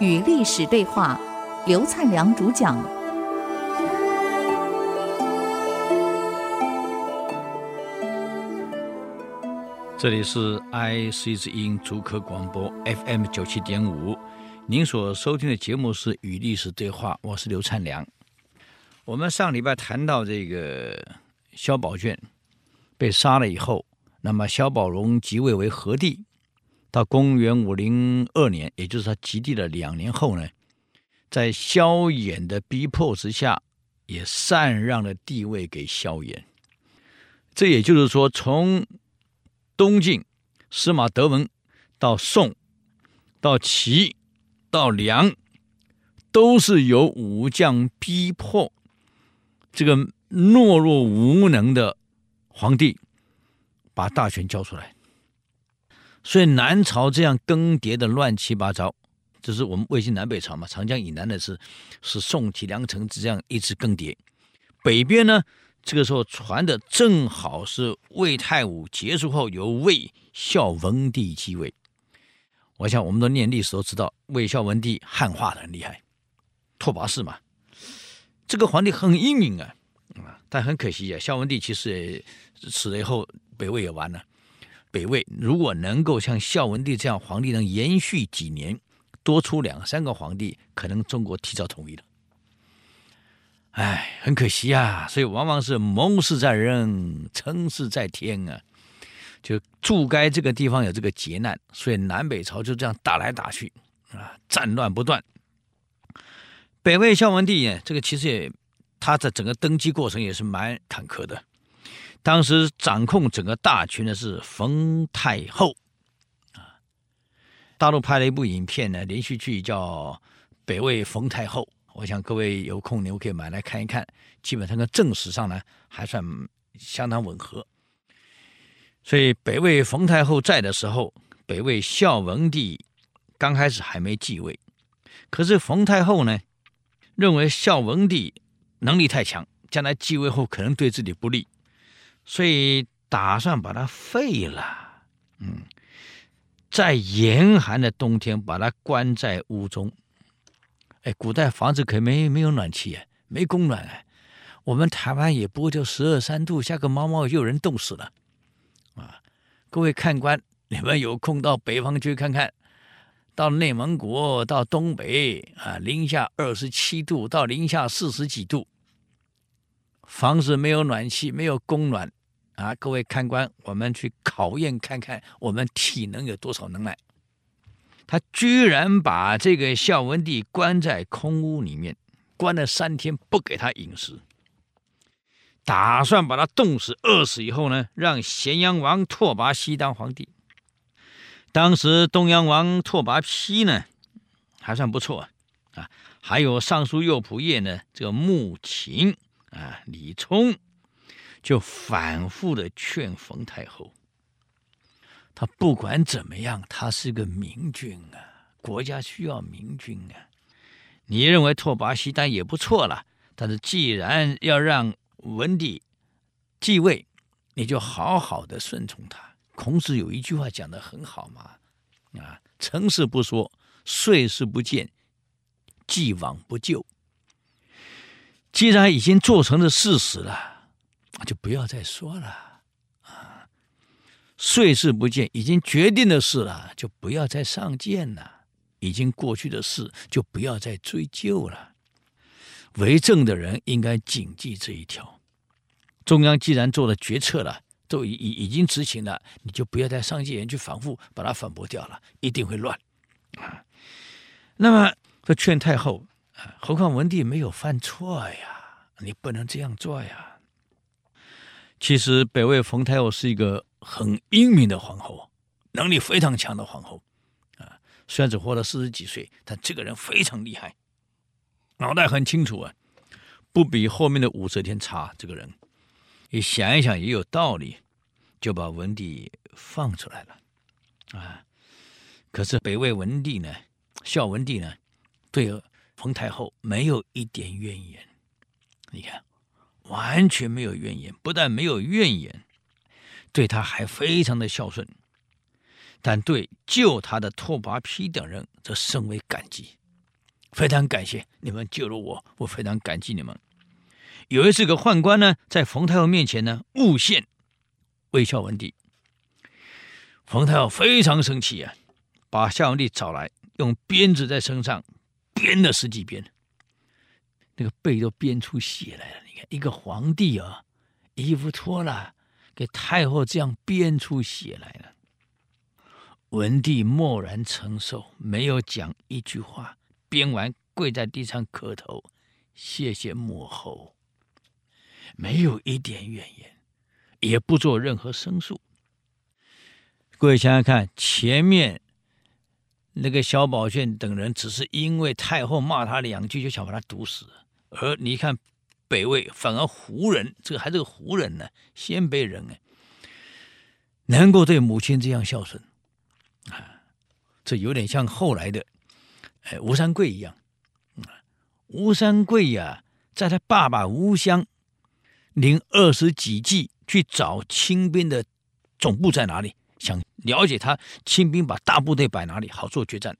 与历史对话，刘灿良主讲。这里是 IC 之音主客广播 FM 九七点五，您所收听的节目是《与历史对话》，我是刘灿良。我们上礼拜谈到这个萧宝卷被杀了以后，那么萧宝龙即位为和帝。到公元五零二年，也就是他即帝的两年后呢，在萧衍的逼迫之下，也禅让了帝位给萧衍。这也就是说，从东晋司马德文到宋，到齐，到梁，都是由武将逼迫这个懦弱无能的皇帝，把大权交出来。所以南朝这样更迭的乱七八糟，这是我们魏晋南北朝嘛？长江以南的是是宋齐梁陈这样一直更迭，北边呢，这个时候传的正好是魏太武结束后，由魏孝文帝继位。我想我们都念历史都知道，魏孝文帝汉化的很厉害，拓跋氏嘛，这个皇帝很英明啊，啊，但很可惜啊，孝文帝其实也死了以后，北魏也完了。北魏如果能够像孝文帝这样皇帝能延续几年，多出两三个皇帝，可能中国提早统一了。哎，很可惜啊！所以往往是谋事在人，成事在天啊！就助该这个地方有这个劫难，所以南北朝就这样打来打去啊，战乱不断。北魏孝文帝呢，这个其实也他的整个登基过程也是蛮坎坷的。当时掌控整个大权的是冯太后，啊，大陆拍了一部影片呢，连续剧叫《北魏冯太后》，我想各位有空你们可以买来看一看，基本上跟正史上呢还算相当吻合。所以北魏冯太后在的时候，北魏孝文帝刚开始还没继位，可是冯太后呢认为孝文帝能力太强，将来继位后可能对自己不利。所以打算把它废了，嗯，在严寒的冬天把它关在屋中。哎，古代房子可没没有暖气啊，没供暖啊。我们台湾也不过就十二三度，下个毛毛就有人冻死了啊！各位看官，你们有空到北方去看看，到内蒙古、到东北啊，零下二十七度到零下四十几度，房子没有暖气，没有供暖。啊，各位看官，我们去考验看看我们体能有多少能耐。他居然把这个孝文帝关在空屋里面，关了三天，不给他饮食，打算把他冻死、饿死以后呢，让咸阳王拓跋熙当皇帝。当时东阳王拓跋丕呢，还算不错啊，还有尚书右仆射呢，这个穆秦啊，李聪。就反复的劝冯太后，他不管怎么样，他是个明君啊，国家需要明君啊。你认为拓跋熙丹也不错了，但是既然要让文帝继位，你就好好的顺从他。孔子有一句话讲的很好嘛，啊，成事不说，遂事不见，既往不咎。既然已经做成了事实了。就不要再说了啊！碎事不见，已经决定的事了，就不要再上谏了。已经过去的事，就不要再追究了。为政的人应该谨记这一条。中央既然做了决策了，都已已已经执行了，你就不要再上谏言去反复把它反驳掉了，一定会乱啊。那么，这劝太后啊，何况文帝没有犯错呀，你不能这样做呀。其实北魏冯太后是一个很英明的皇后，能力非常强的皇后，啊，虽然只活了四十几岁，但这个人非常厉害，脑袋很清楚啊，不比后面的武则天差。这个人，你想一想也有道理，就把文帝放出来了，啊，可是北魏文帝呢，孝文帝呢，对冯太后没有一点怨言，你看。完全没有怨言，不但没有怨言，对他还非常的孝顺，但对救他的拓跋丕等人则甚为感激，非常感谢你们救了我，我非常感激你们。有一次，个宦官呢，在冯太后面前呢诬陷魏孝文帝，冯太后非常生气啊，把孝文帝找来，用鞭子在身上鞭了十几鞭，那个背都鞭出血来了。一个皇帝啊，衣服脱了。给太后这样鞭出血来了，文帝默然承受，没有讲一句话。编完，跪在地上磕头，谢谢母后，没有一点怨言，也不做任何申诉。各位想想看，前面那个萧宝卷等人，只是因为太后骂他两句，就想把他毒死，而你看。北魏反而胡人，这个还是个胡人呢，鲜卑人哎，能够对母亲这样孝顺啊，这有点像后来的哎吴三桂一样啊。吴三桂呀，在他爸爸吴襄领二十几骑去找清兵的总部在哪里，想了解他清兵把大部队摆哪里，好做决战。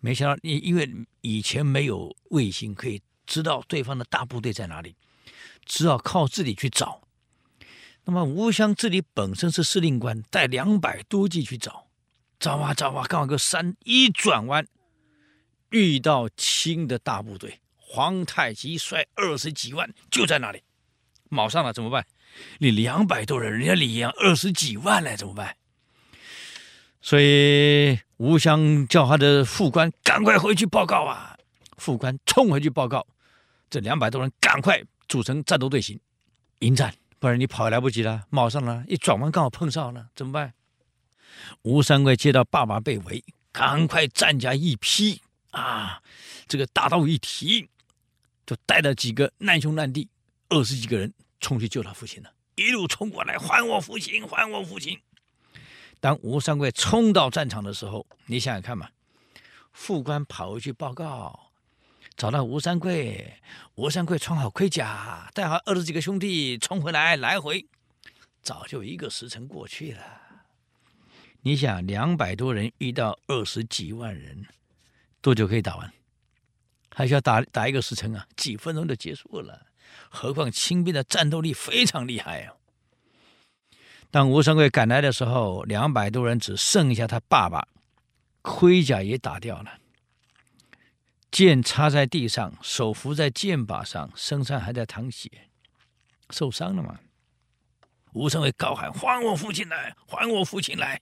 没想到，因因为以前没有卫星可以。知道对方的大部队在哪里，只好靠自己去找。那么吴襄自己本身是司令官，带两百多骑去找，找啊找啊，刚好个山一转弯，遇到清的大部队，皇太极率二十几万就在那里，卯上了怎么办？你两百多人，人家李阳二十几万来怎么办？所以吴襄叫他的副官赶快回去报告啊！副官冲回去报告。这两百多人赶快组成战斗队形，迎战，不然你跑来不及了。马上了，一转弯刚好碰上了，怎么办？吴三桂接到爸爸被围，赶快战甲一披啊，这个大刀一提，就带了几个难兄难弟，二十几个人冲去救他父亲了。一路冲过来，还我父亲，还我父亲。当吴三桂冲到战场的时候，你想想看嘛，副官跑回去报告。找到吴三桂，吴三桂穿好盔甲，带好二十几个兄弟冲回来，来回早就一个时辰过去了。你想，两百多人遇到二十几万人，多久可以打完？还需要打打一个时辰啊？几分钟就结束了。何况清兵的战斗力非常厉害啊！当吴三桂赶来的时候，两百多人只剩下他爸爸，盔甲也打掉了。剑插在地上，手扶在剑把上，身上还在淌血，受伤了嘛？吴三桂高喊：“还我父亲来！还我父亲来！”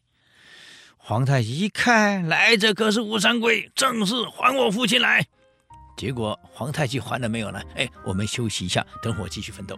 皇太极一看，来者可是吴三桂，正是还我父亲来。结果皇太极还了没有呢？哎，我们休息一下，等会继续奋斗。